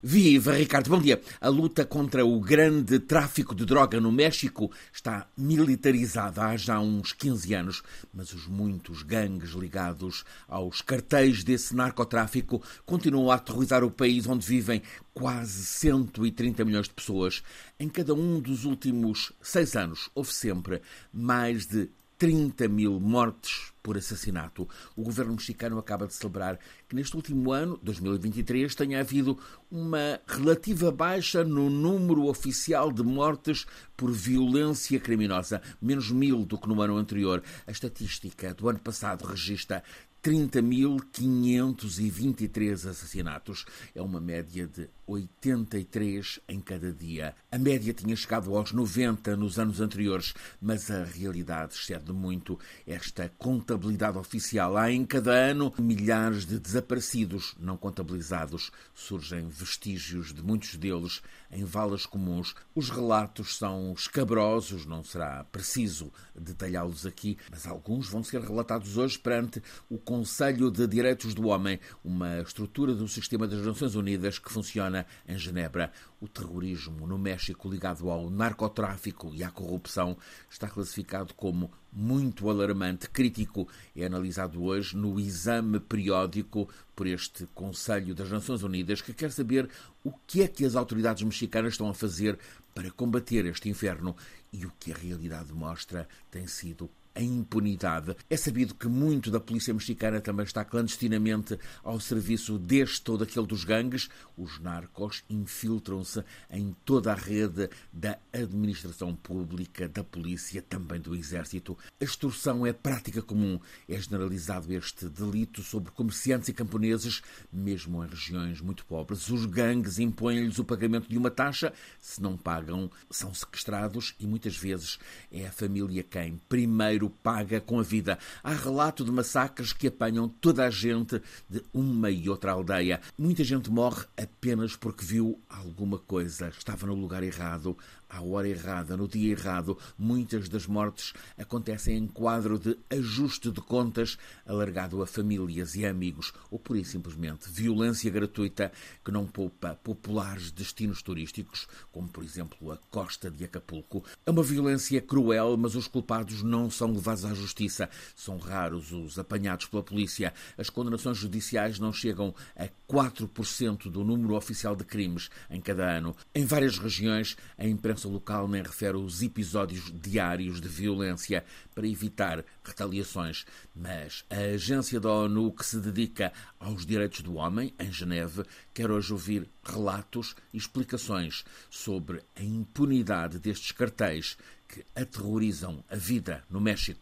Viva, Ricardo. Bom dia. A luta contra o grande tráfico de droga no México está militarizada há já uns 15 anos, mas os muitos gangues ligados aos cartéis desse narcotráfico continuam a aterrorizar o país onde vivem quase 130 milhões de pessoas. Em cada um dos últimos seis anos houve sempre mais de 30 mil mortes por assassinato. O governo mexicano acaba de celebrar que neste último ano, 2023, tenha havido uma relativa baixa no número oficial de mortes por violência criminosa, menos mil do que no ano anterior. A estatística do ano passado registra 30.523 assassinatos. É uma média de 83 em cada dia. A média tinha chegado aos 90 nos anos anteriores, mas a realidade excede muito esta contabilidade oficial. Há em cada ano milhares de desaparecidos não contabilizados. Surgem vestígios de muitos deles em valas comuns. Os relatos são escabrosos, não será preciso detalhá-los aqui, mas alguns vão ser relatados hoje perante o Conselho de Direitos do Homem, uma estrutura do sistema das Nações Unidas que funciona em Genebra. O terrorismo no México ligado ao narcotráfico e à corrupção está classificado como muito alarmante, crítico. É analisado hoje no exame periódico por este Conselho das Nações Unidas, que quer saber o que é que as autoridades mexicanas estão a fazer para combater este inferno. E o que a realidade mostra tem sido a impunidade. É sabido que muito da polícia mexicana também está clandestinamente ao serviço deste ou daquele dos gangues. Os narcos infiltram-se em toda a rede da administração pública, da polícia, também do exército. A extorsão é prática comum. É generalizado este delito sobre comerciantes e camponeses, mesmo em regiões muito pobres. Os gangues impõem-lhes o pagamento de uma taxa. Se não pagam, são sequestrados e muitas vezes é a família quem primeiro paga com a vida. Há relato de massacres que apanham toda a gente de uma e outra aldeia. Muita gente morre apenas porque viu alguma coisa, estava no lugar errado, à hora errada, no dia errado. Muitas das mortes acontecem em quadro de ajuste de contas alargado a famílias e amigos, ou por simplesmente violência gratuita que não poupa populares destinos turísticos, como por exemplo a costa de Acapulco. É uma violência cruel, mas os culpados não são levados à justiça. São raros os apanhados pela polícia. As condenações judiciais não chegam a 4% do número oficial de crimes em cada ano. Em várias regiões, a imprensa local nem refere os episódios diários de violência para evitar retaliações, mas a agência da ONU que se dedica aos direitos do homem, em Geneve, quer hoje ouvir relatos e explicações sobre a impunidade destes cartéis que aterrorizam a vida no México.